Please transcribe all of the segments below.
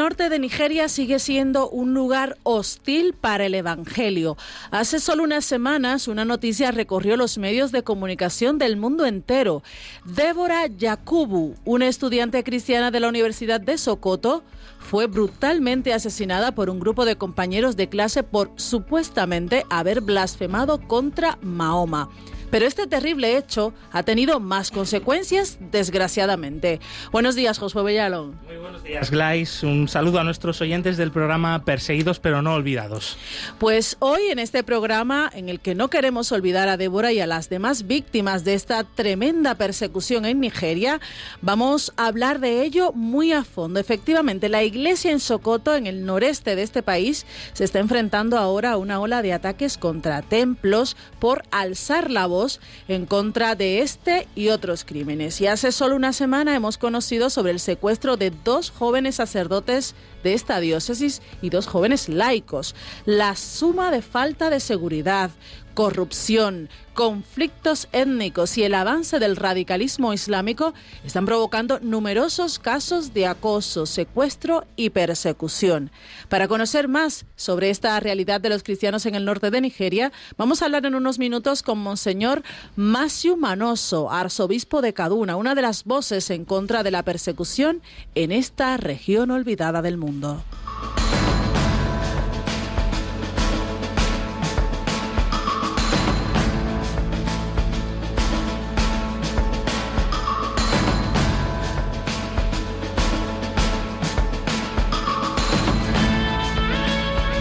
Norte de Nigeria sigue siendo un lugar hostil para el Evangelio. Hace solo unas semanas una noticia recorrió los medios de comunicación del mundo entero. Débora Yakubu, una estudiante cristiana de la Universidad de Sokoto, fue brutalmente asesinada por un grupo de compañeros de clase por supuestamente haber blasfemado contra Mahoma. Pero este terrible hecho ha tenido más consecuencias, desgraciadamente. Buenos días, Josué Bellalón. Muy buenos días, Glais. Un saludo a nuestros oyentes del programa Perseguidos pero no olvidados. Pues hoy en este programa, en el que no queremos olvidar a Débora y a las demás víctimas de esta tremenda persecución en Nigeria, vamos a hablar de ello muy a fondo. Efectivamente, la iglesia en Sokoto, en el noreste de este país, se está enfrentando ahora a una ola de ataques contra templos por alzar la voz en contra de este y otros crímenes. Y hace solo una semana hemos conocido sobre el secuestro de dos jóvenes sacerdotes de esta diócesis y dos jóvenes laicos. La suma de falta de seguridad, corrupción, conflictos étnicos y el avance del radicalismo islámico están provocando numerosos casos de acoso, secuestro y persecución. Para conocer más sobre esta realidad de los cristianos en el norte de Nigeria, vamos a hablar en unos minutos con Monseñor Masiu Manoso, arzobispo de Kaduna, una de las voces en contra de la persecución en esta región olvidada del mundo.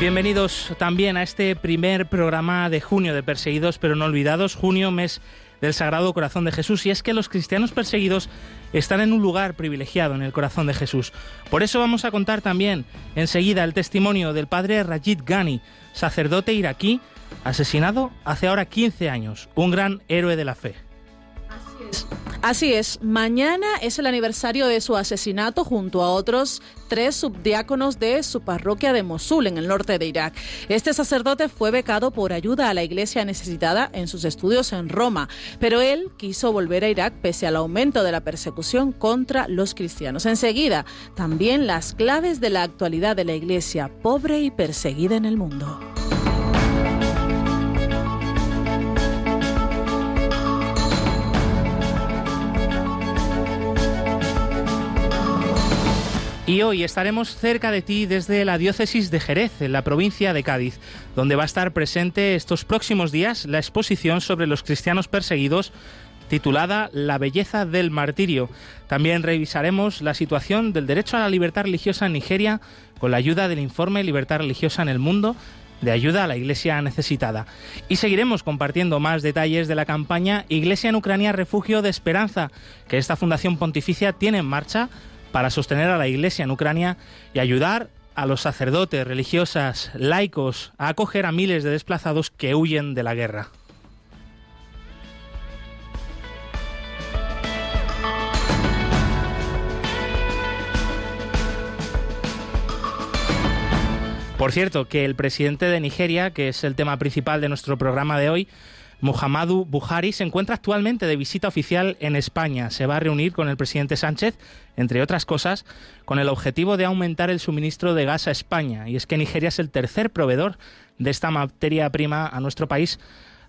Bienvenidos también a este primer programa de junio de Perseguidos pero no olvidados, junio mes del Sagrado Corazón de Jesús. Y es que los cristianos perseguidos están en un lugar privilegiado en el corazón de Jesús. Por eso vamos a contar también enseguida el testimonio del padre Rajid Ghani, sacerdote iraquí, asesinado hace ahora 15 años, un gran héroe de la fe. Así es, mañana es el aniversario de su asesinato junto a otros tres subdiáconos de su parroquia de Mosul, en el norte de Irak. Este sacerdote fue becado por ayuda a la iglesia necesitada en sus estudios en Roma, pero él quiso volver a Irak pese al aumento de la persecución contra los cristianos. Enseguida, también las claves de la actualidad de la iglesia pobre y perseguida en el mundo. Y hoy estaremos cerca de ti desde la diócesis de Jerez, en la provincia de Cádiz, donde va a estar presente estos próximos días la exposición sobre los cristianos perseguidos titulada La belleza del martirio. También revisaremos la situación del derecho a la libertad religiosa en Nigeria con la ayuda del informe Libertad religiosa en el mundo de ayuda a la Iglesia necesitada. Y seguiremos compartiendo más detalles de la campaña Iglesia en Ucrania Refugio de Esperanza, que esta Fundación Pontificia tiene en marcha para sostener a la Iglesia en Ucrania y ayudar a los sacerdotes, religiosas, laicos a acoger a miles de desplazados que huyen de la guerra. Por cierto, que el presidente de Nigeria, que es el tema principal de nuestro programa de hoy, Muhammadu Buhari se encuentra actualmente de visita oficial en España. Se va a reunir con el presidente Sánchez, entre otras cosas, con el objetivo de aumentar el suministro de gas a España. Y es que Nigeria es el tercer proveedor de esta materia prima a nuestro país.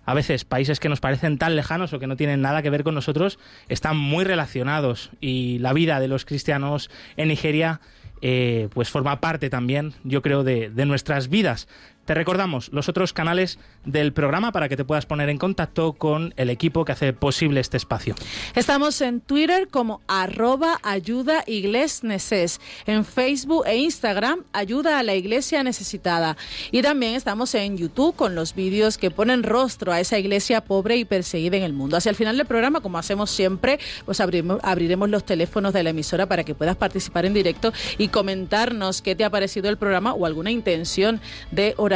A veces países que nos parecen tan lejanos o que no tienen nada que ver con nosotros están muy relacionados y la vida de los cristianos en Nigeria eh, pues forma parte también, yo creo, de, nuestras vidas. Te recordamos los otros canales del programa para que te puedas poner en contacto con el equipo que hace posible este espacio. Estamos en Twitter como arroba ayuda neces, en Facebook e Instagram ayuda a la iglesia necesitada y también estamos en YouTube con los vídeos que ponen rostro a esa iglesia pobre y perseguida en el mundo. Hacia el final del programa, como hacemos siempre, pues abriremos los teléfonos de la emisora para que puedas participar en directo y comentarnos qué te ha parecido el programa o alguna intención de oración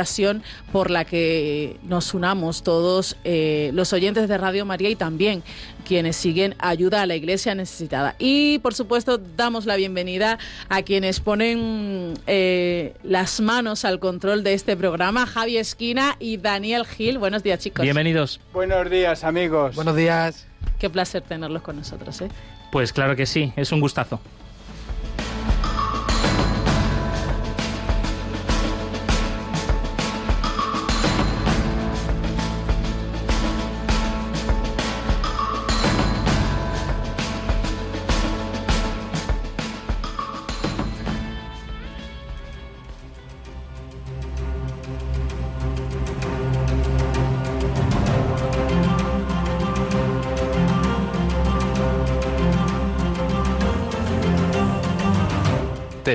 por la que nos unamos todos eh, los oyentes de Radio María y también quienes siguen ayuda a la iglesia necesitada. Y por supuesto damos la bienvenida a quienes ponen eh, las manos al control de este programa, Javi Esquina y Daniel Gil. Buenos días chicos. Bienvenidos. Buenos días amigos. Buenos días. Qué placer tenerlos con nosotros. ¿eh? Pues claro que sí, es un gustazo.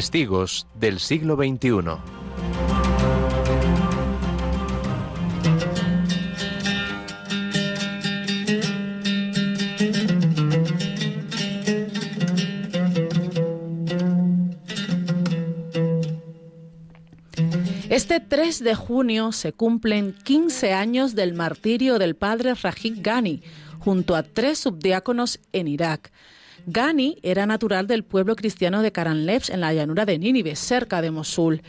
Testigos del siglo XXI. Este 3 de junio se cumplen 15 años del martirio del padre Rajid Ghani, junto a tres subdiáconos en Irak. Ghani era natural del pueblo cristiano de Karanlebs en la llanura de Nínive, cerca de Mosul.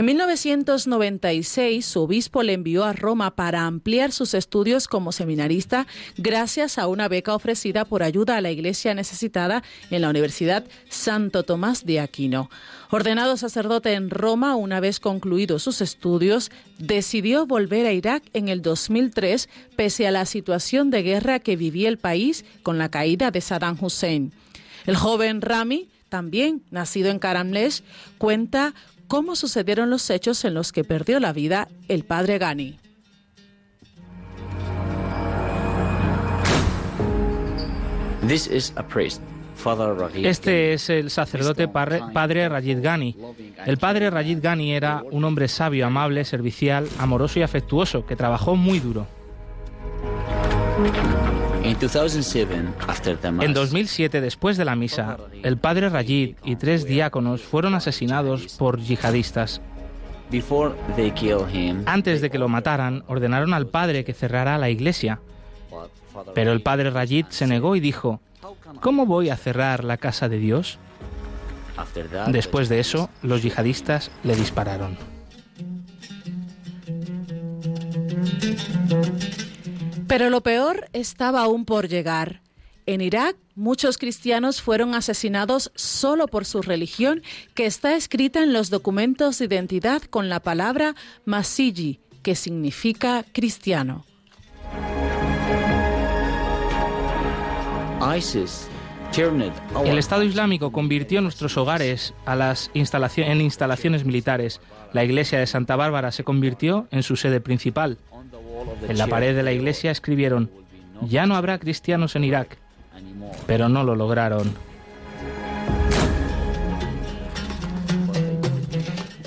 En 1996, su obispo le envió a Roma para ampliar sus estudios como seminarista gracias a una beca ofrecida por ayuda a la iglesia necesitada en la Universidad Santo Tomás de Aquino. Ordenado sacerdote en Roma una vez concluidos sus estudios, decidió volver a Irak en el 2003 pese a la situación de guerra que vivía el país con la caída de Saddam Hussein. El joven Rami, también nacido en Karamlesh, cuenta cómo sucedieron los hechos en los que perdió la vida el padre Ghani. This is a priest este es el sacerdote padre Rajid Ghani. El padre Rajid Ghani era un hombre sabio, amable, servicial, amoroso y afectuoso, que trabajó muy duro. En 2007, después de la misa, el padre Rajid y tres diáconos fueron asesinados por yihadistas. Antes de que lo mataran, ordenaron al padre que cerrara la iglesia. Pero el padre Rajid se negó y dijo, ¿Cómo voy a cerrar la casa de Dios? Después de eso, los yihadistas le dispararon. Pero lo peor estaba aún por llegar. En Irak, muchos cristianos fueron asesinados solo por su religión, que está escrita en los documentos de identidad con la palabra Masiji, que significa cristiano. El Estado Islámico convirtió nuestros hogares a las en instalaciones militares. La iglesia de Santa Bárbara se convirtió en su sede principal. En la pared de la iglesia escribieron, ya no habrá cristianos en Irak, pero no lo lograron.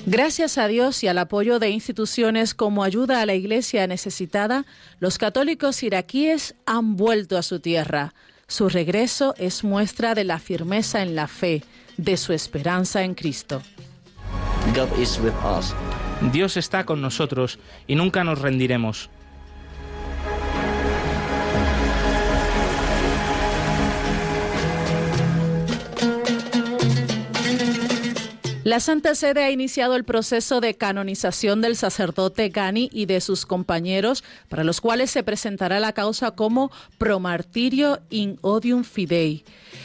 Gracias a Dios y al apoyo de instituciones como Ayuda a la Iglesia Necesitada, los católicos iraquíes han vuelto a su tierra. Su regreso es muestra de la firmeza en la fe, de su esperanza en Cristo. Dios está con nosotros y nunca nos rendiremos. La Santa Sede ha iniciado el proceso de canonización del sacerdote Gani y de sus compañeros, para los cuales se presentará la causa como promartirio in odium fidei.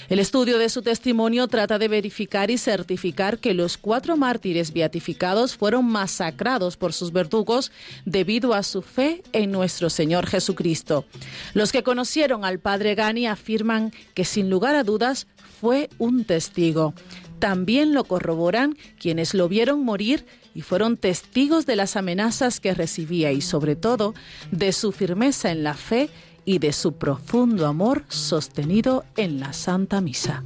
El estudio de su testimonio trata de verificar y certificar que los cuatro mártires beatificados fueron masacrados por sus verdugos debido a su fe en nuestro Señor Jesucristo. Los que conocieron al padre Gani afirman que sin lugar a dudas fue un testigo. También lo corroboran quienes lo vieron morir y fueron testigos de las amenazas que recibía y sobre todo de su firmeza en la fe y de su profundo amor sostenido en la Santa Misa.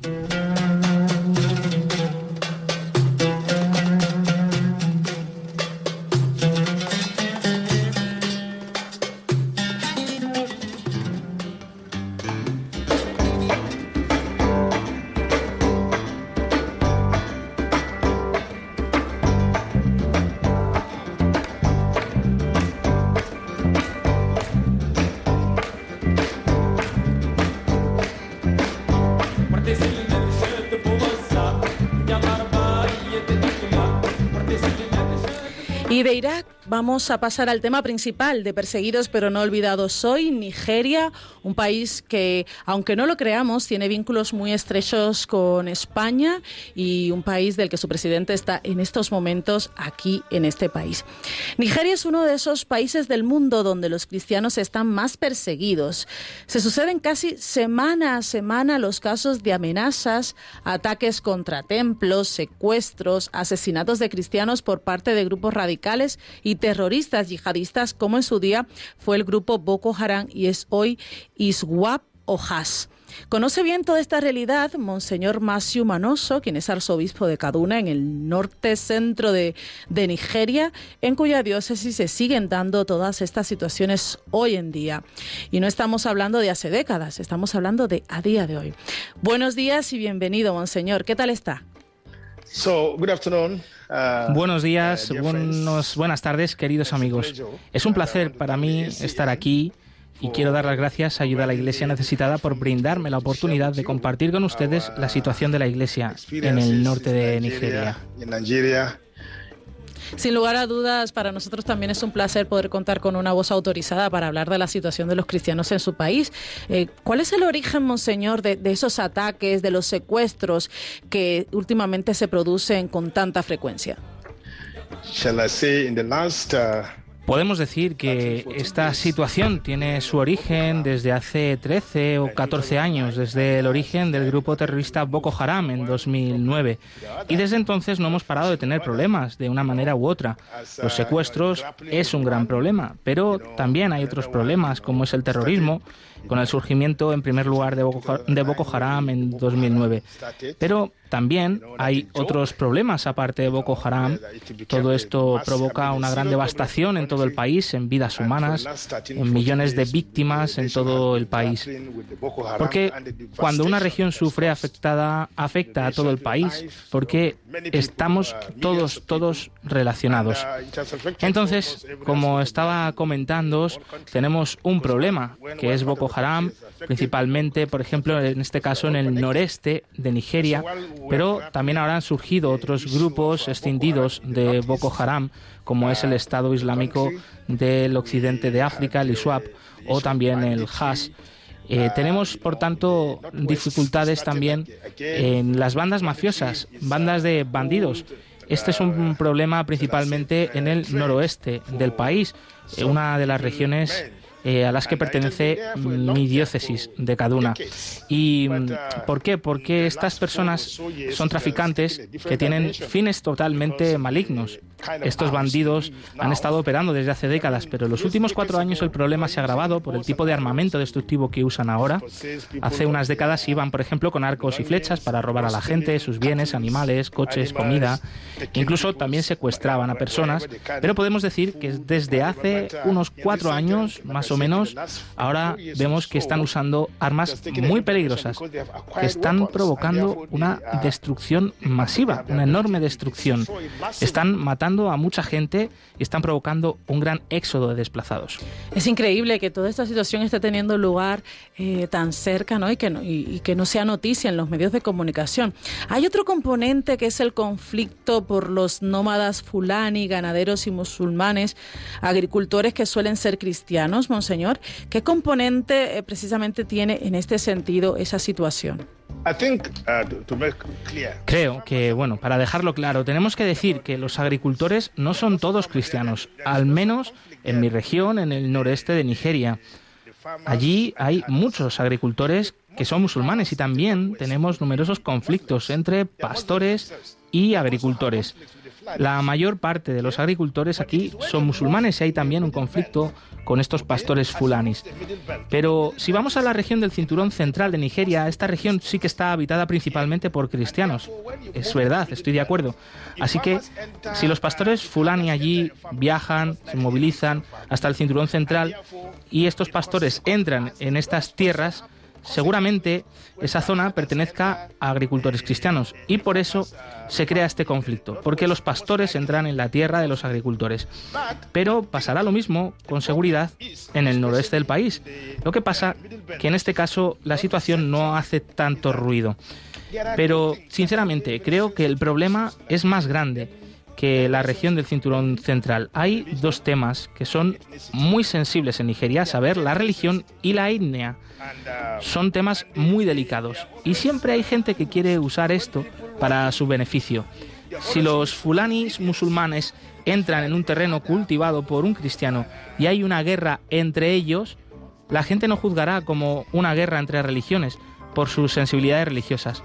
De Irak vamos a pasar al tema principal de perseguidos pero no olvidados hoy, Nigeria, un país que, aunque no lo creamos, tiene vínculos muy estrechos con España y un país del que su presidente está en estos momentos aquí en este país. Nigeria es uno de esos países del mundo donde los cristianos están más perseguidos. Se suceden casi semana a semana los casos de amenazas, ataques contra templos, secuestros, asesinatos de cristianos por parte de grupos radicales y terroristas yihadistas, como en su día fue el grupo Boko Haram y es hoy ISWAP o. Conoce bien toda esta realidad Monseñor Masiu Manoso, quien es arzobispo de Kaduna, en el norte centro de, de, Nigeria, en cuya diócesis se siguen dando todas estas situaciones hoy en día. Y no estamos hablando de hace décadas, estamos hablando de a día de hoy. Buenos días y bienvenido, Monseñor. ¿Qué tal está? So, good afternoon. Uh, Buenos días, uh, buenos, buenas tardes, queridos amigos. Es un placer para mí estar aquí y quiero dar las gracias a Ayuda a la Iglesia Necesitada por brindarme la oportunidad de compartir con ustedes la situación de la Iglesia en el norte de Nigeria. Sin lugar a dudas, para nosotros también es un placer poder contar con una voz autorizada para hablar de la situación de los cristianos en su país. Eh, ¿Cuál es el origen, Monseñor, de, esos ataques, de los secuestros que últimamente se producen con tanta frecuencia? Shall I say in the uh... Podemos decir que esta situación tiene su origen desde hace 13 o 14 años, desde el origen del grupo terrorista Boko Haram en 2009. Y desde entonces no hemos parado de tener problemas de una manera u otra. Los secuestros es un gran problema, pero también hay otros problemas como es el terrorismo con el surgimiento en primer lugar de Boko, de Boko Haram en 2009. Pero también hay otros problemas aparte de Boko Haram. Todo esto provoca una gran devastación en todo el país, en vidas humanas, en millones de víctimas en todo el país. Porque cuando una región sufre afectada, afecta a todo el país, porque estamos todos, todos relacionados. Entonces, como estaba comentando, tenemos un problema, que es Boko Haram, principalmente, por ejemplo, en este caso en el noreste de Nigeria, pero también ahora han surgido otros grupos escindidos de Boko Haram, como es el Estado Islámico del occidente de África, el ISWAP, o también el Hash. Eh, tenemos, por tanto, dificultades también en las bandas mafiosas, bandas de bandidos. Este es un problema principalmente en el noroeste del país, eh, una de las regiones eh, a las que pertenece mi diócesis de Kaduna. ¿Y mm, por qué? Porque estas personas son traficantes que tienen fines totalmente malignos. Estos bandidos han estado operando desde hace décadas, pero en los últimos cuatro años el problema se ha agravado por el tipo de armamento destructivo que usan ahora. Hace unas décadas iban, por ejemplo, con arcos y flechas para robar a la gente, sus bienes, animales, coches, comida. Incluso también secuestraban a personas. Pero podemos decir que desde hace unos cuatro años, más o menos, ahora vemos que están usando armas muy peligrosas, que están provocando una destrucción masiva, una enorme destrucción. Están matando a mucha gente y están provocando un gran éxodo de desplazados. Es increíble que toda esta situación esté teniendo lugar eh, tan cerca ¿no? Y, que no, y, que no sea noticia en los medios de comunicación. Hay otro componente que es el conflicto por los nómadas fulani, ganaderos y musulmanes, agricultores que suelen ser cristianos. ¿Qué componente eh, precisamente tiene en este sentido esa situación? Creo que, bueno, para dejarlo claro, tenemos que decir que los agricultores no son todos cristianos, al menos en mi región, en el noreste de Nigeria. Allí hay muchos agricultores que son musulmanes y también tenemos numerosos conflictos entre pastores y agricultores. La mayor parte de los agricultores aquí son musulmanes y hay también un conflicto con estos pastores fulanis. Pero si vamos a la región del cinturón central de Nigeria, esta región sí que está habitada principalmente por cristianos. Es verdad, estoy de acuerdo. Así que si los pastores fulani allí viajan, se movilizan hasta el cinturón central y estos pastores entran en estas tierras, seguramente esa zona pertenezca a agricultores cristianos y por eso se crea este conflicto, porque los pastores entran en la tierra de los agricultores. Pero pasará lo mismo, con seguridad, en el noroeste del país. Lo que pasa que en este caso la situación no hace tanto ruido. Pero, sinceramente, creo que el problema es más grande que la región del cinturón central. Hay dos temas que son muy sensibles en Nigeria, saber la religión y la etnia. Son temas muy delicados y siempre hay gente que quiere usar esto para su beneficio. Si los fulanis musulmanes entran en un terreno cultivado por un cristiano y hay una guerra entre ellos, la gente no juzgará como una guerra entre religiones por sus sensibilidades religiosas.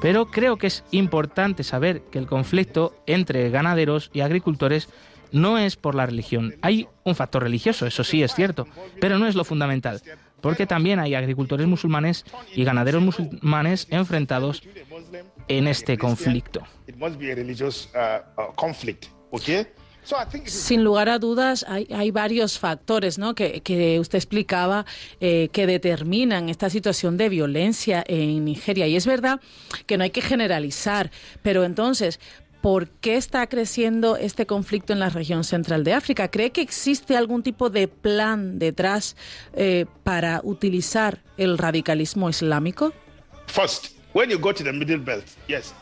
Pero creo que es importante saber que el conflicto entre ganaderos y agricultores no es por la religión. Hay un factor religioso, eso sí es cierto, pero no es lo fundamental, porque también hay agricultores musulmanes y ganaderos musulmanes enfrentados en este conflicto. Sin lugar a dudas, hay, varios factores ¿no? que, usted explicaba eh, que determinan esta situación de violencia en Nigeria. Y es verdad que no hay que generalizar, pero entonces, ¿por qué está creciendo este conflicto en la región central de África? ¿Cree que existe algún tipo de plan detrás eh, para utilizar el radicalismo islámico?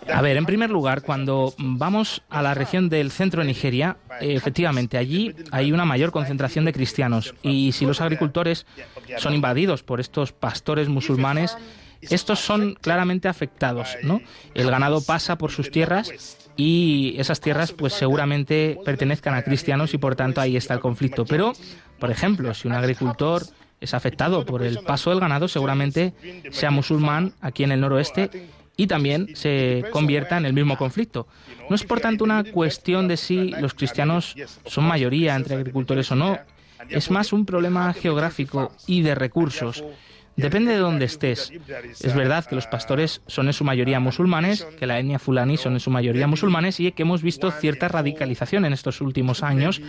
A ver, en primer lugar, cuando vamos a la región del centro de Nigeria, efectivamente, allí hay una mayor concentración de cristianos. y si los agricultores son invadidos por estos pastores musulmanes, estos son claramente afectados, ¿no? El ganado pasa por sus tierras y esas tierras pues seguramente pertenezcan a cristianos y por tanto ahí está el conflicto. Pero, por ejemplo, si un agricultor es afectado por el paso del ganado, seguramente sea musulmán aquí en el noroeste y también se convierta en el mismo conflicto. No es por tanto una cuestión de si los cristianos son mayoría entre agricultores o no, es más un problema geográfico y de recursos. Depende de dónde estés. Es verdad que los pastores son en su mayoría musulmanes, que la etnia fulani son en su mayoría musulmanes y que hemos visto cierta radicalización en estos últimos años,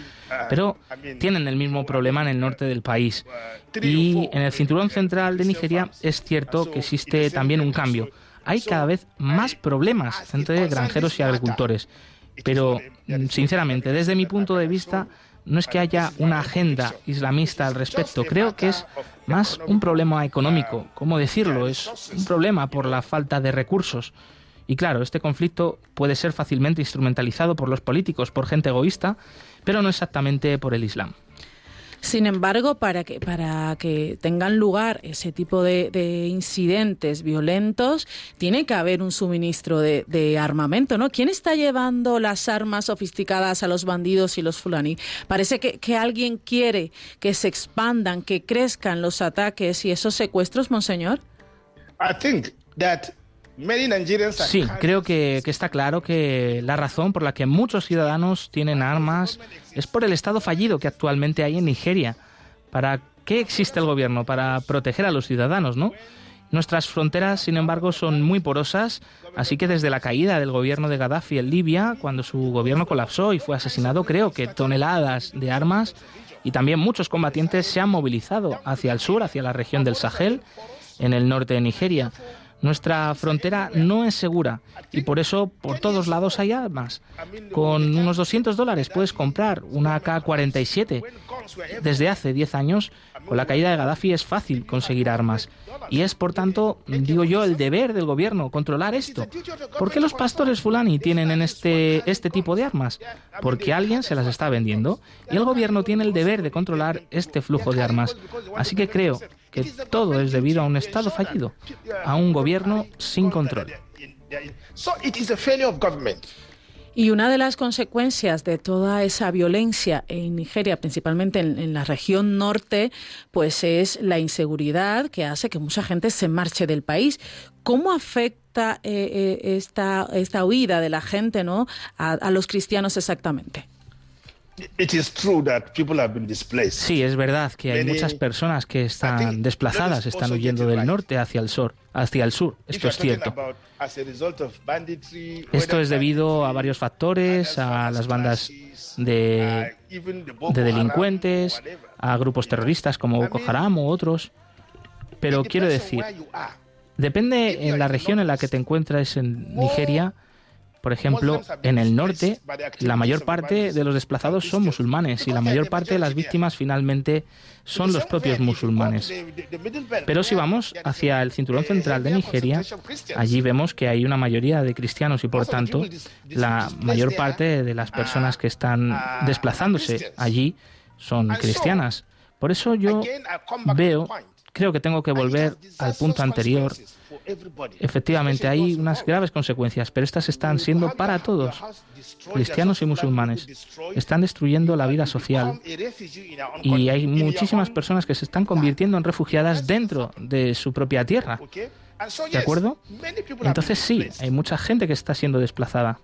pero tienen el mismo problema en el norte del país. Y en el cinturón central de Nigeria es cierto que existe también un cambio. Hay cada vez más problemas entre granjeros y agricultores. Pero, sinceramente, desde mi punto de vista, no es que haya una agenda islamista al respecto, creo que es más un problema económico, ¿cómo decirlo? Es un problema por la falta de recursos. Y claro, este conflicto puede ser fácilmente instrumentalizado por los políticos, por gente egoísta, pero no exactamente por el Islam. Sin embargo, para que, para que tengan lugar ese tipo de, incidentes violentos, tiene que haber un suministro de, armamento, ¿no? ¿Quién está llevando las armas sofisticadas a los bandidos y los fulani? Parece que, que alguien quiere que se expandan, que crezcan los ataques y esos secuestros, monseñor. I think Sí, creo que, está claro que la razón por la que muchos ciudadanos tienen armas es por el estado fallido que actualmente hay en Nigeria. ¿Para qué existe el gobierno? Para proteger a los ciudadanos, ¿no? Nuestras fronteras, sin embargo, son muy porosas, así que desde la caída del gobierno de Gaddafi en Libia, cuando su gobierno colapsó y fue asesinado, creo que toneladas de armas y también muchos combatientes se han movilizado hacia el sur, hacia la región del Sahel, en el norte de Nigeria. Nuestra frontera no es segura y por eso por todos lados hay armas. Con unos 200 dólares puedes comprar una AK-47. Desde hace 10 años, con la caída de Gaddafi es fácil conseguir armas. Y es, por tanto, digo yo, el deber del gobierno controlar esto. ¿Por qué los pastores fulani tienen en este, este tipo de armas? Porque alguien se las está vendiendo y el gobierno tiene el deber de controlar este flujo de armas. Así que creo que todo es debido a un Estado fallido, a un gobierno sin control. Y una de las consecuencias de toda esa violencia en Nigeria, principalmente en, la región norte, pues es la inseguridad que hace que mucha gente se marche del país. ¿Cómo afecta eh, eh, esta, esta huida de la gente ¿no? a los cristianos exactamente? Sí, es verdad que hay muchas personas que están desplazadas, están huyendo del norte hacia el sur, hacia el sur. Esto es cierto. Esto es debido a varios factores, a las bandas de, uh, de delincuentes, a grupos terroristas como Boko Haram u otros. Pero quiero decir, depende en la región en la que te encuentres en Nigeria por ejemplo, en el norte, la mayor parte de los desplazados son musulmanes y la mayor parte de las víctimas finalmente son los propios musulmanes. Pero si vamos hacia el cinturón central de Nigeria, allí vemos que hay una mayoría de cristianos y por tanto la mayor parte de las personas que están desplazándose allí son cristianas. Por eso yo veo, creo que tengo que volver al punto anterior Efectivamente, hay unas graves consecuencias, pero estas están siendo para todos, cristianos y musulmanes. Están destruyendo la vida social y hay muchísimas personas que se están convirtiendo en refugiadas dentro de su propia tierra. ¿De acuerdo? Entonces sí, hay mucha gente que está siendo desplazada.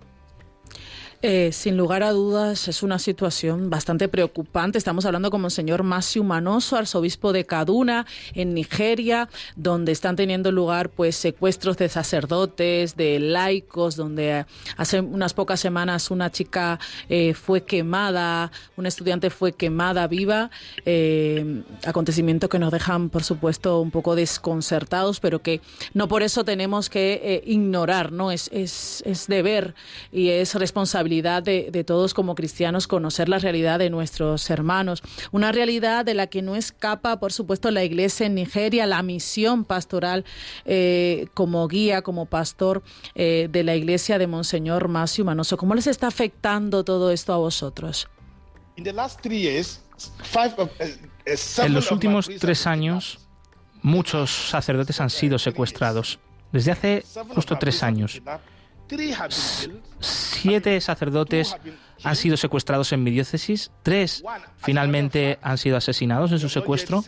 Eh, sin lugar a dudas es una situación bastante preocupante. Estamos hablando con señor Masi Manoso, arzobispo de Kaduna, en Nigeria, donde están teniendo lugar pues secuestros de sacerdotes, de laicos, donde hace unas pocas semanas una chica eh, fue quemada, una estudiante fue quemada viva. Eh, acontecimiento que nos dejan, por supuesto, un poco desconcertados, pero que no por eso tenemos que ignorar, ¿no? Es, es, es deber y es responsabilidad de, todos como cristianos conocer la realidad de nuestros hermanos. Una realidad de la que no escapa, por supuesto, la iglesia en Nigeria, la misión pastoral eh, como guía, como pastor eh, de la iglesia de Monseñor Masio Manoso. ¿Cómo les está afectando todo esto a vosotros? Uh, en los últimos tres años, muchos sacerdotes han sido secuestrados. Desde hace justo tres años. Siete sacerdotes han sido secuestrados en mi diócesis, tres finalmente han sido asesinados en su secuestro.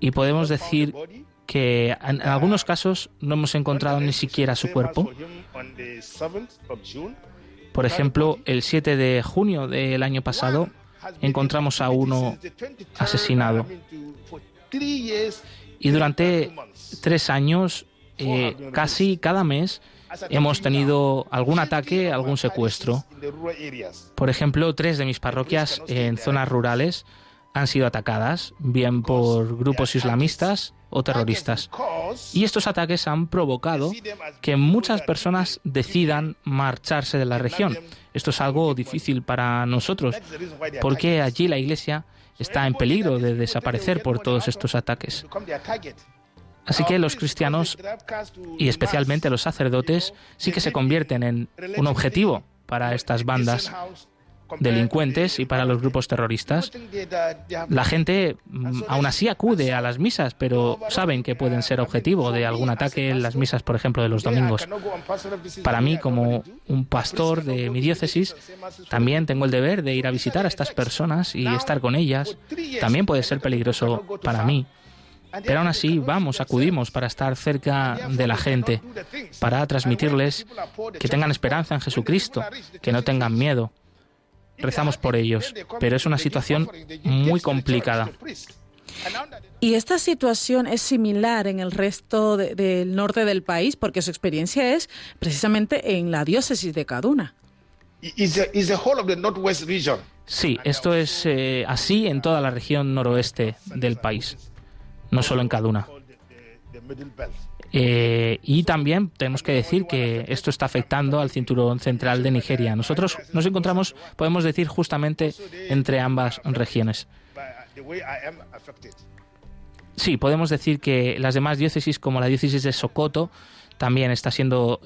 y podemos decir que en algunos casos no hemos encontrado ni siquiera su cuerpo. Por ejemplo, el 7 de junio del año pasado encontramos a uno asesinado. Y durante tres años, eh, casi cada mes, hemos tenido algún ataque, algún secuestro. Por ejemplo, tres de mis parroquias en zonas rurales han sido atacadas, bien por grupos islamistas o terroristas. Y estos ataques han provocado que muchas personas decidan marcharse de la región. Esto es algo difícil para nosotros, porque allí la Iglesia está en peligro de desaparecer por todos estos ataques. Así que los cristianos, y especialmente los sacerdotes, sí que se convierten en un objetivo para estas bandas delincuentes y para los grupos terroristas. La gente mm, aún así acude a las misas, pero saben que pueden ser objetivo de algún ataque en las misas, por ejemplo, de los domingos. Para mí, como un pastor de mi diócesis, también tengo el deber de ir a visitar a estas personas y estar con ellas. También puede ser peligroso para mí. Pero aún así vamos, acudimos para estar cerca de la gente, para transmitirles que tengan esperanza en Jesucristo, que no tengan miedo. Rezamos por ellos, pero es una situación muy complicada. Y esta situación es similar en el resto del norte del país, porque su experiencia es precisamente en la diócesis de Kaduna. Sí, esto es eh, así en toda la región noroeste del país no solo en Kaduna. Eh, y también tenemos que decir que esto está afectando al cinturón central de Nigeria. Nosotros nos encontramos, podemos decir, justamente entre ambas regiones. Sí, podemos decir que las demás diócesis, como la diócesis de Sokoto, también está siendo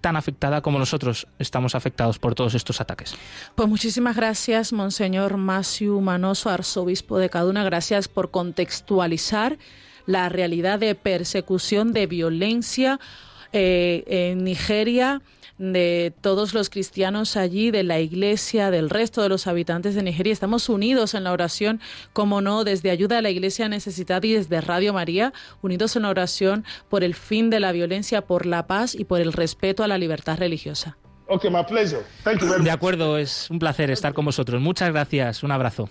tan afectada como nosotros estamos afectados por todos estos ataques. Pues muchísimas gracias, Monseñor Masiu Manoso, arzobispo de Kaduna. Gracias por contextualizar la realidad de persecución, de violencia eh, en Nigeria de todos los cristianos allí, de la iglesia, del resto de los habitantes de Nigeria. Estamos unidos en la oración, como no, desde Ayuda a la Iglesia Necesitada y desde Radio María, unidos en la oración por el fin de la violencia, por la paz y por el respeto a la libertad religiosa. Okay, my pleasure. Thank you very De acuerdo, es un placer estar con vosotros. Muchas gracias, un abrazo.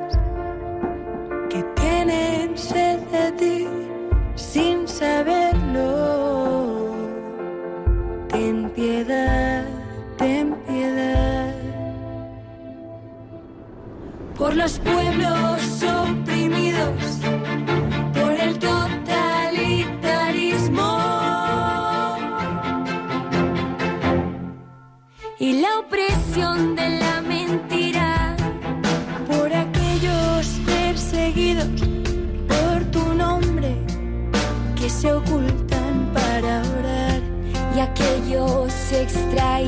los pueblos oprimidos, por el totalitarismo y la opresión de la mentira. por tu nombre que se ocultan para orar y aquellos extraídos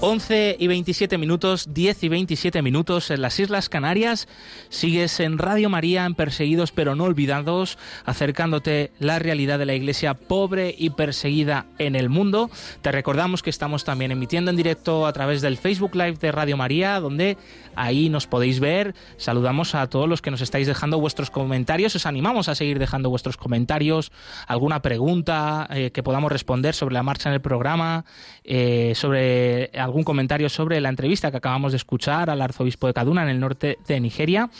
11 y 27 minutos, 10 y 27 minutos en las Islas Canarias. Sigues en Radio María, en Perseguidos pero no olvidados, acercándote la realidad de la iglesia pobre y perseguida en el mundo. Te recordamos que estamos también emitiendo en directo a través del Facebook Live de Radio María, donde ahí nos podéis ver. Saludamos a todos los que nos estáis dejando vuestros comentarios. Os animamos a seguir dejando vuestros comentarios, alguna pregunta eh, que podamos responder sobre la marcha en el programa, eh, sobre algún comentario sobre la entrevista que acabamos de escuchar al arzobispo de Kaduna en el norte de Nigeria.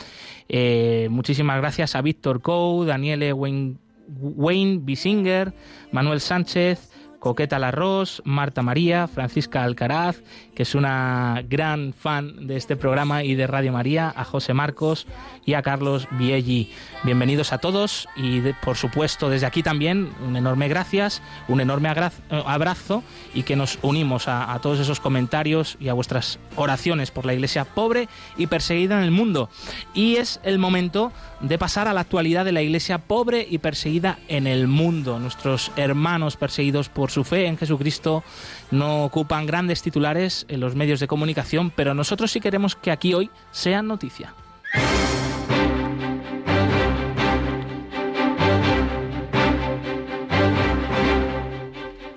Eh, muchísimas gracias a Víctor Coe, Daniele Wayne, Wayne Bisinger, Manuel Sánchez, Coqueta Larros, Marta María, Francisca Alcaraz, que es una gran fan de este programa y de Radio María, a José Marcos Carlos Bielli. Bienvenidos a todos y por supuesto desde aquí también un enorme gracias, un enorme eh, abrazo y que nos unimos a, a todos esos comentarios y a vuestras oraciones por la iglesia pobre y perseguida en el mundo. Y es el momento de pasar a la actualidad de la iglesia pobre y perseguida en el mundo. Nuestros hermanos perseguidos por su fe en Jesucristo no ocupan grandes titulares en los medios de comunicación, pero nosotros sí queremos que aquí hoy sean noticia.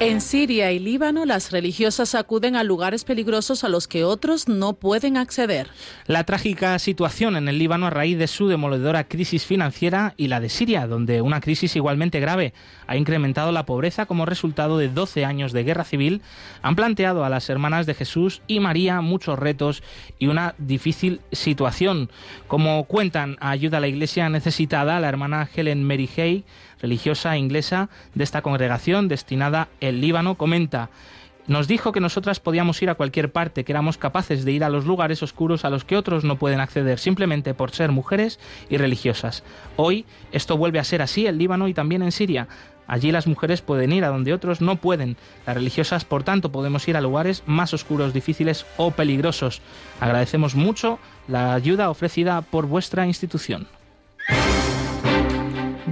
En Siria y Líbano, las religiosas acuden a lugares peligrosos a los que otros no pueden acceder. La trágica situación en el Líbano a raíz de su demoledora crisis financiera y la de Siria, donde una crisis igualmente grave ha incrementado la pobreza como resultado de 12 años de guerra civil, han planteado a las hermanas de Jesús y María muchos retos y una difícil situación. Como cuentan Ayuda a la Iglesia Necesitada, la hermana Helen Mary Hay, religiosa inglesa de esta congregación destinada al Líbano, comenta nos dijo que nosotras podíamos ir a cualquier parte, que éramos capaces de ir a los lugares oscuros a los que otros no pueden acceder, simplemente por ser mujeres y religiosas. Hoy esto vuelve a ser así en Líbano y también en Siria. Allí las mujeres pueden ir a donde otros no pueden. Las religiosas, por tanto, podemos ir a lugares más oscuros, difíciles o peligrosos. Agradecemos mucho la ayuda ofrecida por vuestra institución.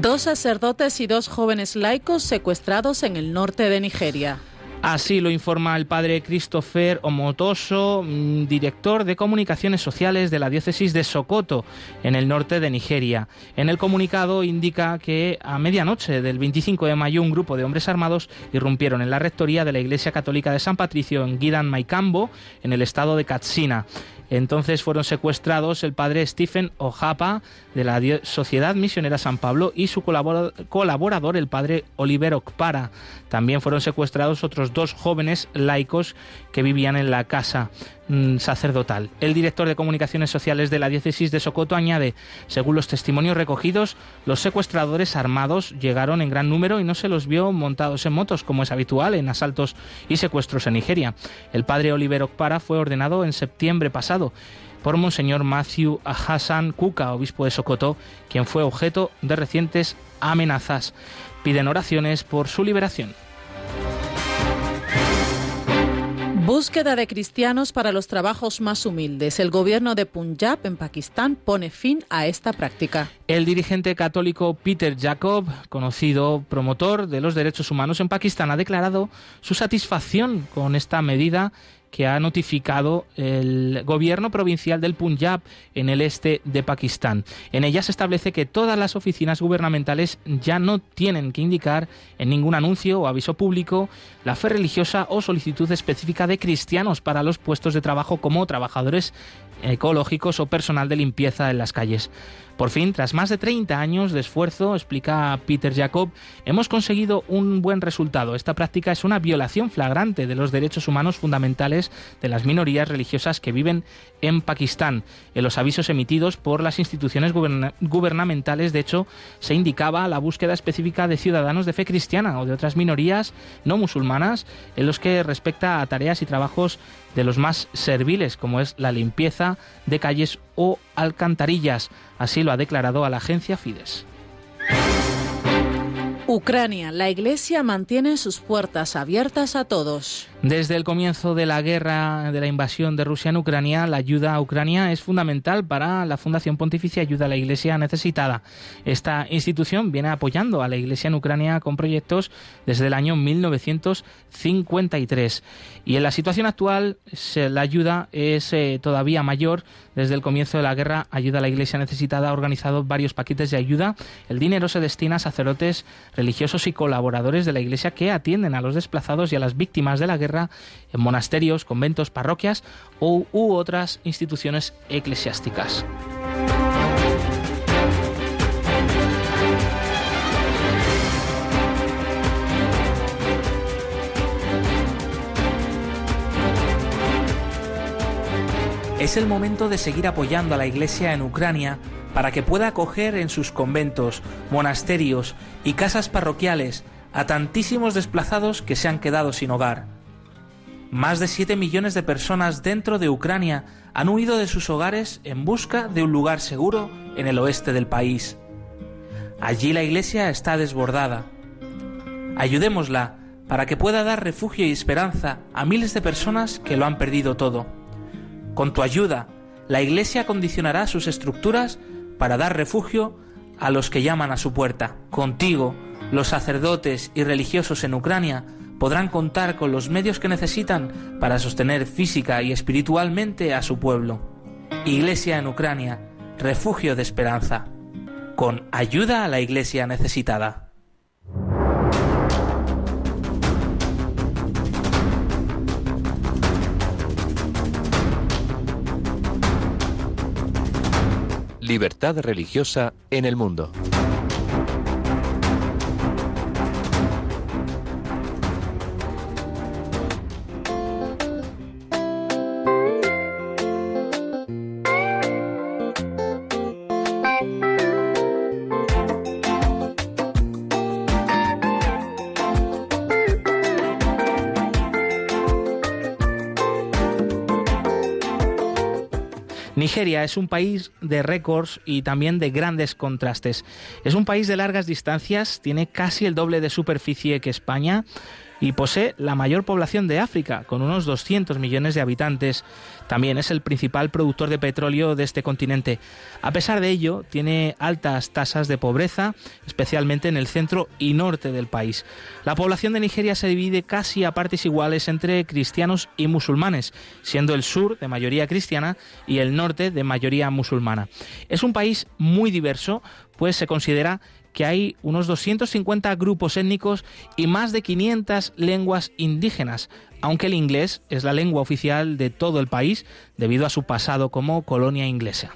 Dos sacerdotes y dos jóvenes laicos secuestrados en el norte de Nigeria. Así lo informa el padre Christopher Omotoso, mm, director de comunicaciones sociales de la diócesis de Sokoto, en el norte de Nigeria. En el comunicado indica que a medianoche del 25 de mayo un grupo de hombres armados irrumpieron en la rectoría de la Iglesia Católica de San Patricio en Gidan Maikambo, en el estado de Katsina. Entonces fueron secuestrados el padre Stephen Ojapa de la Sociedad Misionera San Pablo y su colabora- colaborador el padre Oliver Okpara. También fueron secuestrados otros dos jóvenes laicos que vivían en la casa mm, sacerdotal. El director de comunicaciones sociales de la diócesis de Sokoto añade, según los testimonios recogidos, los secuestradores armados llegaron en gran número y no se los vio montados en motos, como es habitual en asaltos y secuestros en Nigeria. El padre Oliver Okpara fue ordenado en septiembre pasado por Monseñor Matthew Hassan Kuka, obispo de Sokoto, quien fue objeto de recientes amenazas. Piden oraciones por su liberación. Búsqueda de cristianos para los trabajos más humildes. El gobierno de Punjab en Pakistán pone fin a esta práctica. El dirigente católico Peter Jacob, conocido promotor de los derechos humanos en Pakistán, ha declarado su satisfacción con esta medida que ha notificado el gobierno provincial del Punjab en el este de Pakistán. En ella se establece que todas las oficinas gubernamentales ya no tienen que indicar en ningún anuncio o aviso público la fe religiosa o solicitud específica de cristianos para los puestos de trabajo como trabajadores ecológicos o personal de limpieza en las calles. Por fin, tras más de 30 años de esfuerzo, explica Peter Jacob, hemos conseguido un buen resultado. Esta práctica es una violación flagrante de los derechos humanos fundamentales de las minorías religiosas que viven en Pakistán. En los avisos emitidos por las instituciones guberna- gubernamentales, de hecho, se indicaba la búsqueda específica de ciudadanos de fe cristiana o de otras minorías no musulmanas en los que respecta a tareas y trabajos de los más serviles, como es la limpieza de calles o alcantarillas. Así lo ha declarado la agencia Fides. Ucrania. La Iglesia mantiene sus puertas abiertas a todos. Desde el comienzo de la guerra de la invasión de Rusia en Ucrania, la ayuda a Ucrania es fundamental para la Fundación Pontificia Ayuda a la Iglesia Necesitada. Esta institución viene apoyando a la Iglesia en Ucrania con proyectos desde el año 1953. Y en la situación actual, la ayuda es eh, todavía mayor. Desde el comienzo de la guerra, Ayuda a la Iglesia Necesitada ha organizado varios paquetes de ayuda. El dinero se destina a sacerdotes, religiosos y colaboradores de la Iglesia que atienden a los desplazados y a las víctimas de la guerra en monasterios, conventos, parroquias u, u otras instituciones eclesiásticas. Es el momento de seguir apoyando a la Iglesia en Ucrania para que pueda acoger en sus conventos, monasterios y casas parroquiales a tantísimos desplazados que se han quedado sin hogar. Más de 7 millones de personas dentro de Ucrania han huido de sus hogares en busca de un lugar seguro en el oeste del país. Allí la Iglesia está desbordada. Ayudémosla para que pueda dar refugio y esperanza a miles de personas que lo han perdido todo. Con tu ayuda, la Iglesia condicionará sus estructuras para dar refugio a los que llaman a su puerta. Contigo, los sacerdotes y religiosos en Ucrania podrán contar con los medios que necesitan para sostener física y espiritualmente a su pueblo. Iglesia en Ucrania, refugio de esperanza. Con ayuda a la Iglesia necesitada. Libertad religiosa en el mundo. Nigeria es un país de récords y también de grandes contrastes. Es un país de largas distancias, tiene casi el doble de superficie que España, y posee la mayor población de África, con unos 200 millones de habitantes. También es el principal productor de petróleo de este continente. A pesar de ello, tiene altas tasas de pobreza, especialmente en el centro y norte del país. La población de Nigeria se divide casi a partes iguales entre cristianos y musulmanes, siendo el sur de mayoría cristiana y el norte de mayoría musulmana. Es un país muy diverso, pues se considera que hay unos 250 grupos étnicos y más de 500 lenguas indígenas, aunque el inglés es la lengua oficial de todo el país debido a su pasado como colonia inglesa.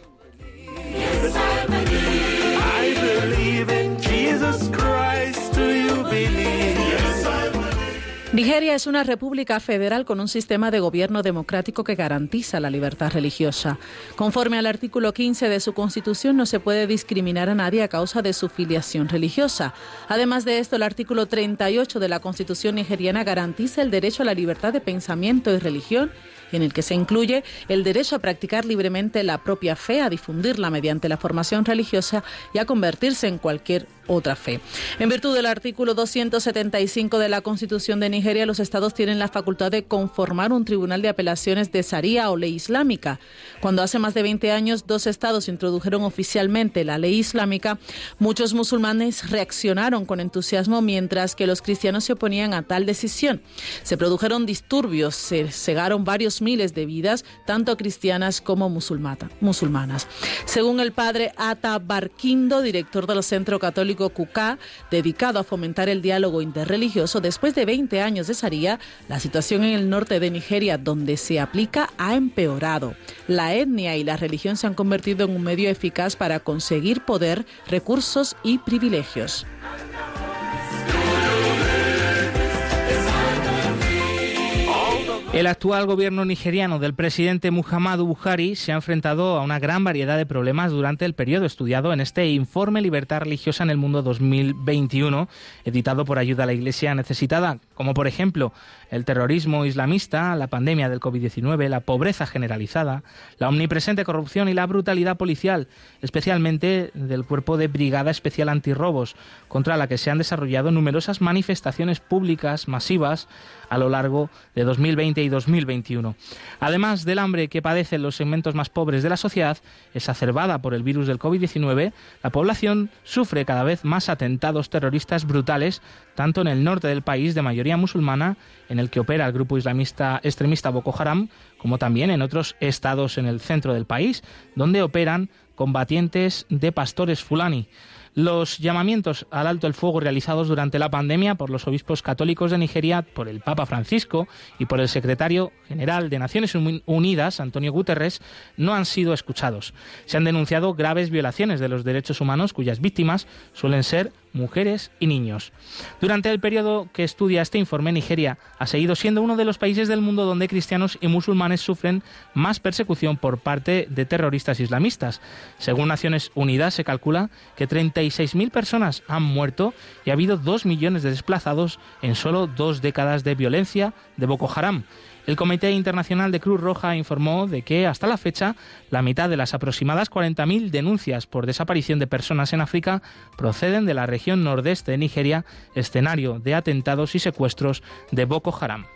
Nigeria es una república federal con un sistema de gobierno democrático que garantiza la libertad religiosa. Conforme al artículo 15 de su constitución, no se puede discriminar a nadie a causa de su filiación religiosa. Además de esto, el artículo 38 de la constitución nigeriana garantiza el derecho a la libertad de pensamiento y religión en el que se incluye el derecho a practicar libremente la propia fe, a difundirla mediante la formación religiosa y a convertirse en cualquier otra fe. En virtud del artículo 275 de la Constitución de Nigeria, los estados tienen la facultad de conformar un tribunal de apelaciones de Sharia o ley islámica. Cuando hace más de 20 años dos estados introdujeron oficialmente la ley islámica, muchos musulmanes reaccionaron con entusiasmo mientras que los cristianos se oponían a tal decisión. Se produjeron disturbios, se cegaron varios miles de vidas, tanto cristianas como musulmanas. Según el padre Ata Barquindo, director del Centro Católico Cucá, dedicado a fomentar el diálogo interreligioso, después de 20 años de Sharia, la situación en el norte de Nigeria, donde se aplica, ha empeorado. La etnia y la religión se han convertido en un medio eficaz para conseguir poder, recursos y privilegios. El actual gobierno nigeriano del presidente Muhammadu Buhari se ha enfrentado a una gran variedad de problemas durante el periodo estudiado en este informe Libertad Religiosa en el Mundo 2021, editado por Ayuda a la Iglesia Necesitada, como por ejemplo el terrorismo islamista, la pandemia del COVID-19, la pobreza generalizada, la omnipresente corrupción y la brutalidad policial, especialmente del cuerpo de Brigada Especial Antirrobos, contra la que se han desarrollado numerosas manifestaciones públicas masivas a lo largo de 2020 y 2021. Además del hambre que padecen los segmentos más pobres de la sociedad, exacerbada por el virus del COVID-19, la población sufre cada vez más atentados terroristas brutales, tanto en el norte del país de mayoría musulmana, en el que opera el grupo islamista extremista Boko Haram, como también en otros estados en el centro del país, donde operan combatientes de pastores fulani. Los llamamientos al alto el fuego realizados durante la pandemia por los obispos católicos de Nigeria, por el Papa Francisco y por el secretario general de Naciones Unidas, Antonio Guterres, no han sido escuchados. Se han denunciado graves violaciones de los derechos humanos cuyas víctimas suelen ser mujeres y niños. Durante el periodo que estudia este informe, Nigeria ha seguido siendo uno de los países del mundo donde cristianos y musulmanes sufren más persecución por parte de terroristas islamistas. Según Naciones Unidas, se calcula que 36.000 personas han muerto y ha habido 2 millones de desplazados en solo dos décadas de violencia de Boko Haram. El Comité Internacional de Cruz Roja informó de que hasta la fecha la mitad de las aproximadas 40.000 denuncias por desaparición de personas en África proceden de la región nordeste de Nigeria, escenario de atentados y secuestros de Boko Haram.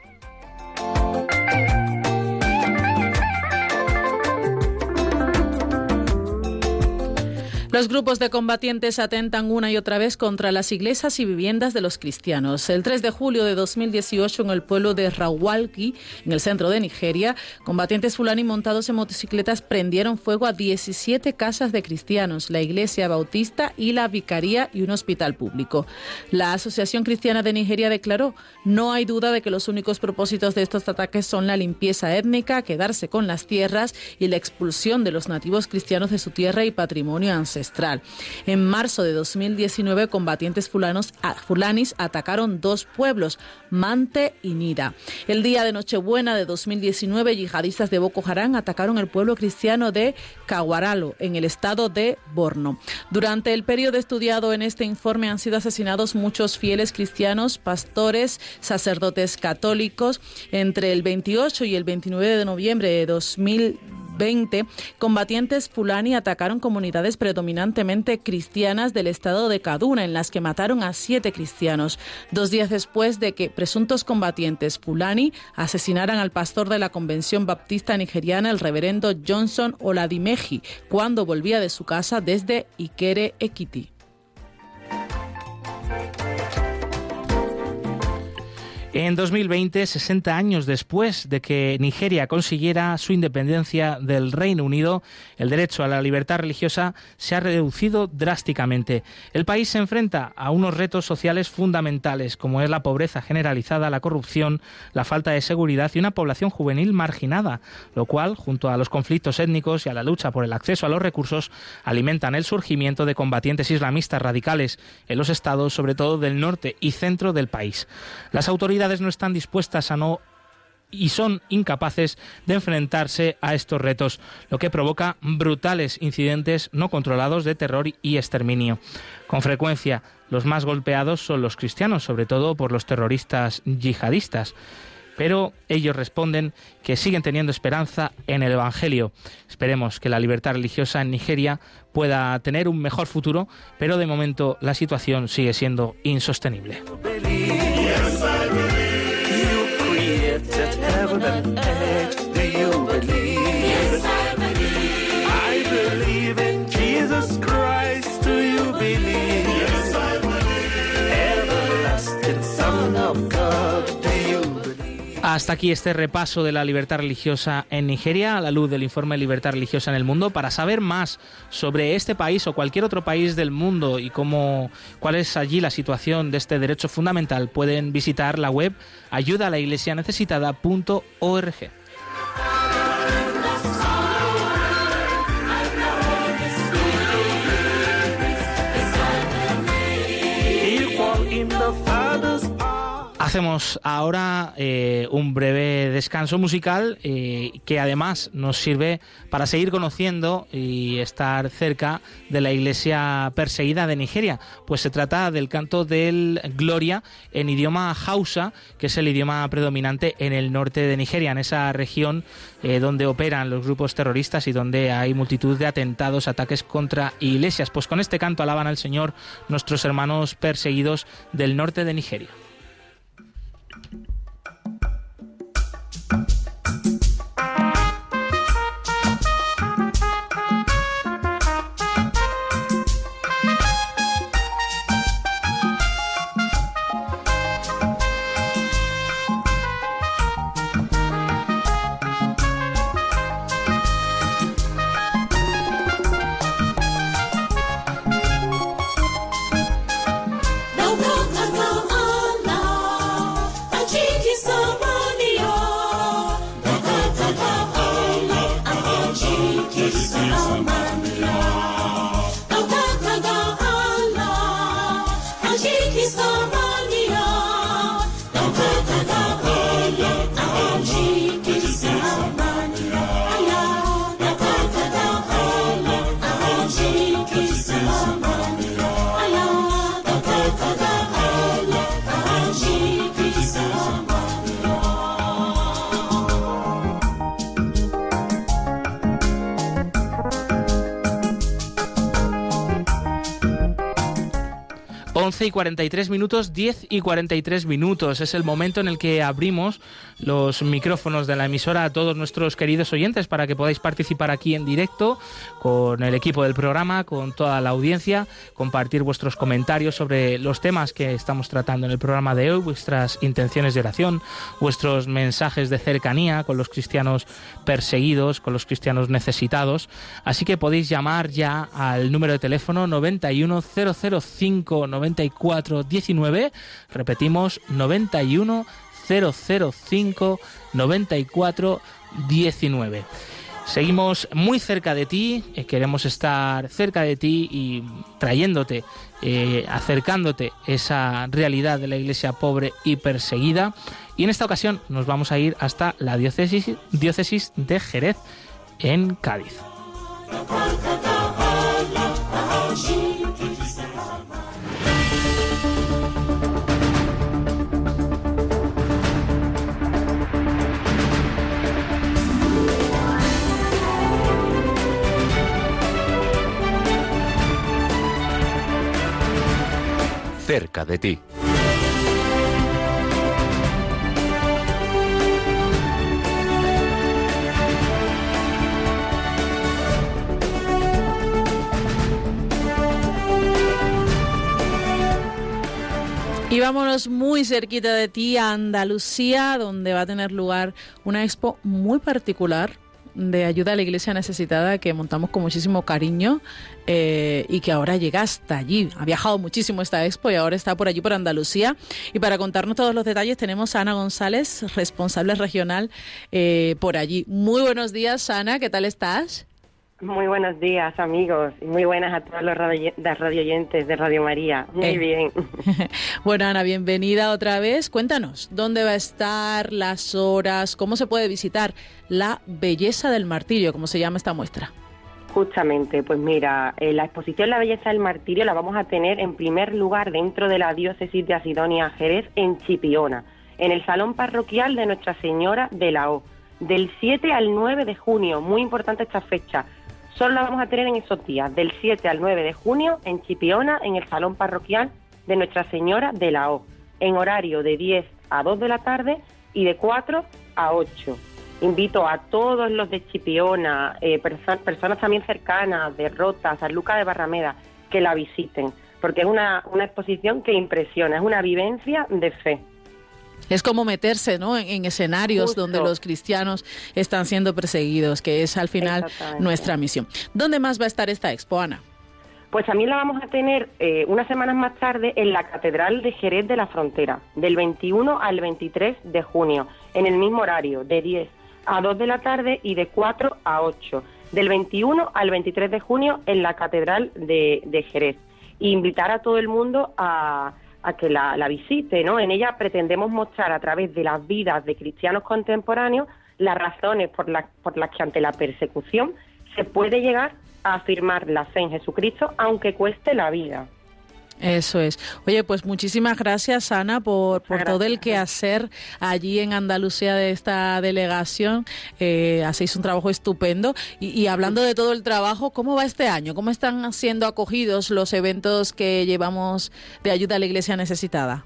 Los grupos de combatientes atentan una y otra vez contra las iglesias y viviendas de los cristianos. El 3 de julio de 2018, en el pueblo de Rawalki, en el centro de Nigeria, combatientes fulani montados en motocicletas prendieron fuego a 17 casas de cristianos, la iglesia bautista y la vicaría y un hospital público. La Asociación Cristiana de Nigeria declaró, no hay duda de que los únicos propósitos de estos ataques son la limpieza étnica, quedarse con las tierras y la expulsión de los nativos cristianos de su tierra y patrimonio ancestral. En marzo de 2019, combatientes fulanos, fulanis atacaron dos pueblos, Mante y Nida. El día de Nochebuena de 2019, yihadistas de Boko Haram atacaron el pueblo cristiano de Caguaralo, en el estado de Borno. Durante el periodo estudiado en este informe han sido asesinados muchos fieles cristianos, pastores, sacerdotes católicos. Entre el 28 y el 29 de noviembre de 2019, 2020, combatientes fulani atacaron comunidades predominantemente cristianas del estado de Kaduna, en las que mataron a siete cristianos, dos días después de que presuntos combatientes fulani asesinaran al pastor de la Convención Baptista Nigeriana, el reverendo Johnson Oladimeji, cuando volvía de su casa desde Ikere, Ekiti. En 2020, 60 años después de que Nigeria consiguiera su independencia del Reino Unido, el derecho a la libertad religiosa se ha reducido drásticamente. El país se enfrenta a unos retos sociales fundamentales, como es la pobreza generalizada, la corrupción, la falta de seguridad y una población juvenil marginada, lo cual, junto a los conflictos étnicos y a la lucha por el acceso a los recursos, alimentan el surgimiento de combatientes islamistas radicales en los estados, sobre todo del norte y centro del país. Las autoridades no están dispuestas a no y son incapaces de enfrentarse a estos retos, lo que provoca brutales incidentes no controlados de terror y exterminio. Con frecuencia, los más golpeados son los cristianos, sobre todo por los terroristas yihadistas. Pero ellos responden que siguen teniendo esperanza en el Evangelio. Esperemos que la libertad religiosa en Nigeria pueda tener un mejor futuro, pero de momento la situación sigue siendo insostenible. for them. Hasta aquí este repaso de la libertad religiosa en Nigeria a la luz del informe Libertad religiosa en el mundo. Para saber más sobre este país o cualquier otro país del mundo y cómo cuál es allí la situación de este derecho fundamental, pueden visitar la web ayudalaiglesianecesitada.org. Hacemos ahora eh, un breve descanso musical eh, que además nos sirve para seguir conociendo y estar cerca de la iglesia perseguida de Nigeria, pues se trata del canto del Gloria en idioma Hausa, que es el idioma predominante en el norte de Nigeria, en esa región eh, donde operan los grupos terroristas y donde hay multitud de atentados, ataques contra iglesias. Pues con este canto alaban al Señor nuestros hermanos perseguidos del norte de Nigeria. 11 y 43 minutos, 10 y 43 minutos. Es el momento en el que abrimos los micrófonos de la emisora a todos nuestros queridos oyentes para que podáis participar aquí en directo con el equipo del programa, con toda la audiencia, compartir vuestros comentarios sobre los temas que estamos tratando en el programa de hoy, vuestras intenciones de oración, vuestros mensajes de cercanía con los cristianos perseguidos, con los cristianos necesitados. Así que podéis llamar ya al número de teléfono 91005 9419. Repetimos 91 005 94 19. Seguimos muy cerca de ti, eh, queremos estar cerca de ti y trayéndote, eh, acercándote esa realidad de la iglesia pobre y perseguida. Y en esta ocasión nos vamos a ir hasta la diócesis, diócesis de Jerez, en Cádiz. Cerca de ti. Y vámonos muy cerquita de ti a Andalucía, donde va a tener lugar una expo muy particular de ayuda a la iglesia necesitada que montamos con muchísimo cariño eh, y que ahora llega hasta allí. Ha viajado muchísimo esta expo y ahora está por allí, por Andalucía. Y para contarnos todos los detalles tenemos a Ana González, responsable regional eh, por allí. Muy buenos días, Ana, ¿qué tal estás? Muy buenos días, amigos, y muy buenas a todos los radio, de radio oyentes de Radio María. Muy Eh. bien. Bueno, Ana, bienvenida otra vez. Cuéntanos, ¿dónde va a estar, las horas, cómo se puede visitar la belleza del martirio, como se llama esta muestra? Justamente, pues mira, eh, la exposición La Belleza del Martirio la vamos a tener en primer lugar dentro de la diócesis de Asidonia Jerez en Chipiona, en el Salón Parroquial de Nuestra Señora de la O, del 7 al 9 de junio. Muy importante esta fecha. Solo la vamos a tener en esos días, del 7 al 9 de junio en Chipiona, en el Salón Parroquial de Nuestra Señora de la O, en horario de 10 a 2 de la tarde y de 4 a 8. Invito a todos los de Chipiona, eh, perso- personas también cercanas, de Rota, San Lucas de Barrameda, que la visiten, porque es una, una exposición que impresiona, es una vivencia de fe. Es como meterse ¿no? en, en escenarios Justo. donde los cristianos están siendo perseguidos, que es al final nuestra misión. ¿Dónde más va a estar esta expo, Ana? Pues también la vamos a tener eh, unas semanas más tarde en la Catedral de Jerez de la Frontera, del 21 al 23 de junio, en el mismo horario, de 10 a 2 de la tarde y de 4 a 8, del 21 al 23 de junio en la Catedral de, de Jerez. E invitar a todo el mundo a, a que la, la visite, ¿no? En ella pretendemos mostrar a través de las vidas de cristianos contemporáneos las razones por, las por las que ante la persecución se puede llegar a afirmar la fe en Jesucristo, aunque cueste la vida. Eso es. Oye, pues muchísimas gracias, Ana, por, por Gracias. todo el quehacer allí en Andalucía de esta delegación. Eh, hacéis un trabajo estupendo. Y, y hablando de todo el trabajo, ¿cómo va este año? ¿Cómo están siendo acogidos los eventos que llevamos de ayuda a la iglesia necesitada?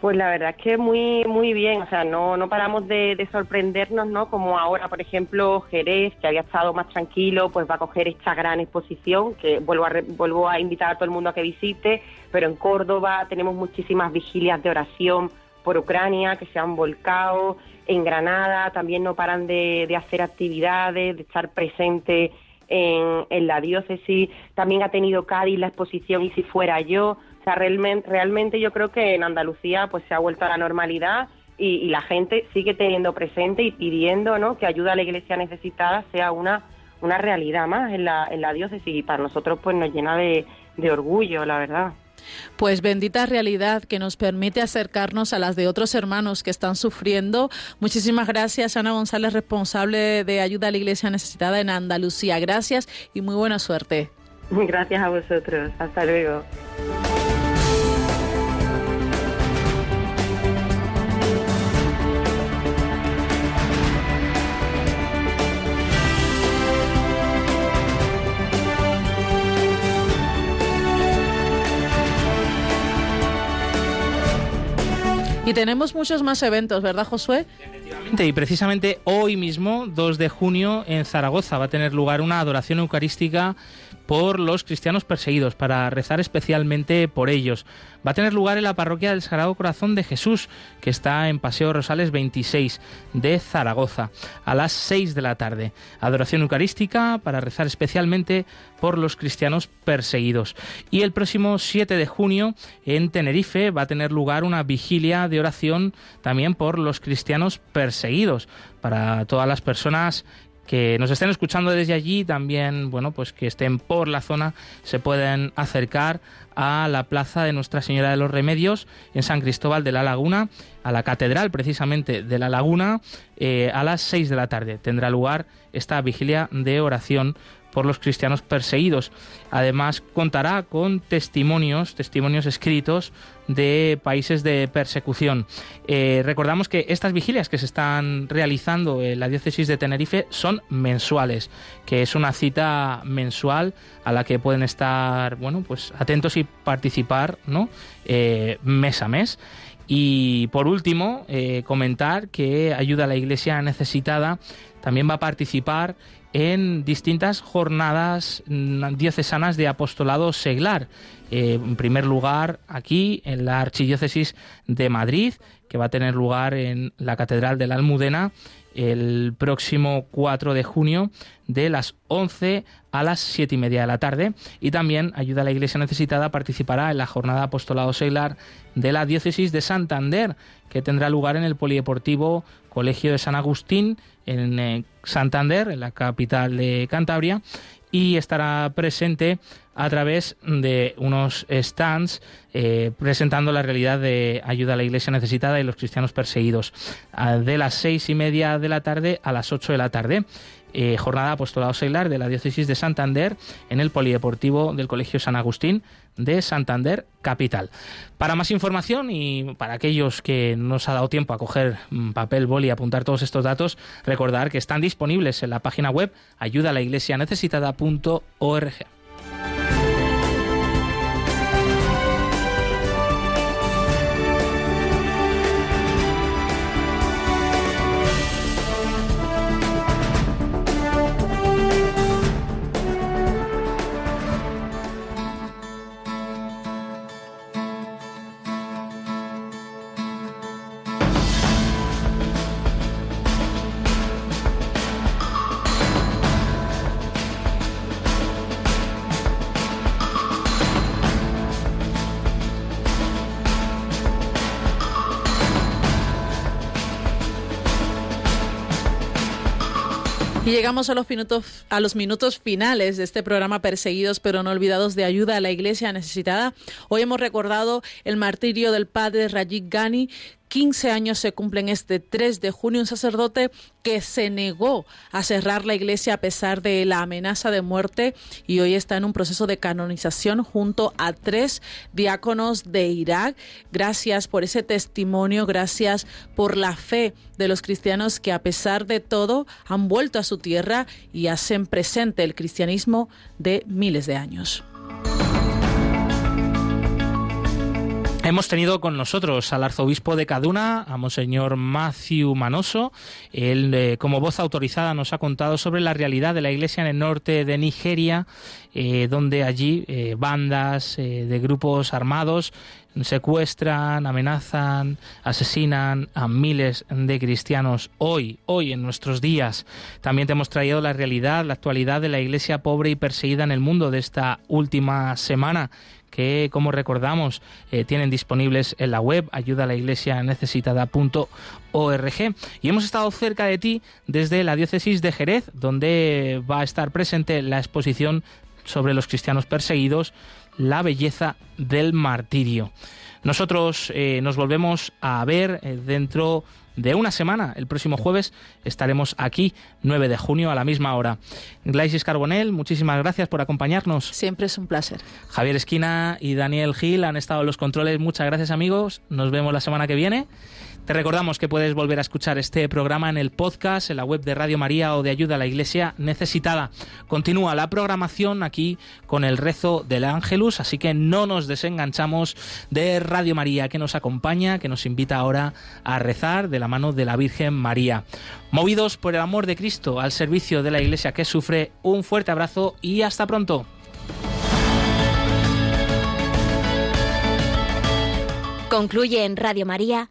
Pues la verdad es que muy muy bien, o sea, no, no paramos de, de sorprendernos, ¿no? Como ahora, por ejemplo, Jerez, que había estado más tranquilo, pues va a coger esta gran exposición, que vuelvo a, vuelvo a invitar a todo el mundo a que visite, pero en Córdoba tenemos muchísimas vigilias de oración por Ucrania que se han volcado, en Granada también no paran de, de hacer actividades, de estar presentes en, en la diócesis, también ha tenido Cádiz la exposición y si fuera yo, sea, realmente, realmente yo creo que en Andalucía pues se ha vuelto a la normalidad y, y la gente sigue teniendo presente y pidiendo ¿no? que ayuda a la iglesia necesitada sea una, una realidad más en la, en la diócesis y para nosotros pues nos llena de, de orgullo, la verdad. Pues bendita realidad que nos permite acercarnos a las de otros hermanos que están sufriendo. Muchísimas gracias, Ana González, responsable de ayuda a la iglesia necesitada en Andalucía. Gracias y muy buena suerte. Gracias a vosotros, hasta luego. Tenemos muchos más eventos, ¿verdad, Josué? Y precisamente hoy mismo, 2 de junio, en Zaragoza va a tener lugar una adoración eucarística por los cristianos perseguidos, para rezar especialmente por ellos. Va a tener lugar en la parroquia del Sagrado Corazón de Jesús, que está en Paseo Rosales 26 de Zaragoza, a las 6 de la tarde. Adoración eucarística para rezar especialmente por los cristianos perseguidos. Y el próximo 7 de junio, en Tenerife, va a tener lugar una vigilia de oración también por los cristianos perseguidos, para todas las personas que nos estén escuchando desde allí, también, bueno, pues que estén por la zona, se pueden acercar a la plaza de Nuestra Señora de los Remedios en San Cristóbal de la Laguna, a la catedral precisamente de la Laguna, eh, a las 6 de la tarde. Tendrá lugar esta vigilia de oración por los cristianos perseguidos. Además, contará con testimonios, testimonios escritos de países de persecución. Eh, recordamos que estas vigilias que se están realizando en la diócesis de Tenerife son mensuales, que es una cita mensual a la que pueden estar, bueno, pues atentos y participar, ¿no? Eh, mes a mes. Y por último, eh, comentar que Ayuda a la Iglesia Necesitada también va a participar en distintas jornadas mm, diocesanas de apostolado seglar. Eh, en primer lugar, aquí en la Archidiócesis de Madrid, que va a tener lugar en la Catedral de la Almudena el próximo 4 de junio de las 11 a las 7 y media de la tarde y también ayuda a la Iglesia Necesitada participará en la jornada apostolado seglar de la diócesis de Santander que tendrá lugar en el Polideportivo Colegio de San Agustín en eh, Santander, en la capital de Cantabria y estará presente a través de unos stands eh, presentando la realidad de ayuda a la iglesia necesitada y los cristianos perseguidos de las seis y media de la tarde a las ocho de la tarde. Eh, jornada apostolado seglar de la diócesis de Santander en el Polideportivo del Colegio San Agustín de Santander Capital. Para más información y para aquellos que no os ha dado tiempo a coger mm, papel, boli y apuntar todos estos datos, recordar que están disponibles en la página web ayudalaiglesianecesitada.org. llegamos a los minutos a los minutos finales de este programa Perseguidos pero no olvidados de ayuda a la iglesia necesitada. Hoy hemos recordado el martirio del padre Rajiv Ghani, 15 años se cumplen este 3 de junio, un sacerdote que se negó a cerrar la iglesia a pesar de la amenaza de muerte y hoy está en un proceso de canonización junto a tres diáconos de Irak. Gracias por ese testimonio, gracias por la fe de los cristianos que a pesar de todo han vuelto a su tierra y hacen presente el cristianismo de miles de años. Hemos tenido con nosotros al arzobispo de Kaduna, a Monseñor Matthew Manoso. Él, eh, como voz autorizada, nos ha contado sobre la realidad de la iglesia en el norte de Nigeria, eh, donde allí eh, bandas de grupos armados secuestran, amenazan, asesinan a miles de cristianos hoy, hoy en nuestros días. También te hemos traído la realidad, la actualidad de la iglesia pobre y perseguida en el mundo de esta última semana que, como recordamos, eh, tienen disponibles en la web ayuda a la iglesia necesitada.org. Y hemos estado cerca de ti desde la diócesis de Jerez, donde va a estar presente la exposición sobre los cristianos perseguidos, la belleza del martirio. Nosotros eh, nos volvemos a ver eh, dentro de una semana. El próximo jueves estaremos aquí, 9 de junio, a la misma hora. Glaisis Carbonell, muchísimas gracias por acompañarnos. Siempre es un placer. Javier Esquina y Daniel Gil han estado en los controles. Muchas gracias, amigos. Nos vemos la semana que viene. Te recordamos que puedes volver a escuchar este programa en el podcast, en la web de Radio María o de Ayuda a la Iglesia Necesitada. Continúa la programación aquí con el rezo del Ángelus, así que no nos desenganchamos de Radio María que nos acompaña, que nos invita ahora a rezar de la mano de la Virgen María. Movidos por el amor de Cristo al servicio de la Iglesia que sufre, un fuerte abrazo y hasta pronto. Concluye en Radio María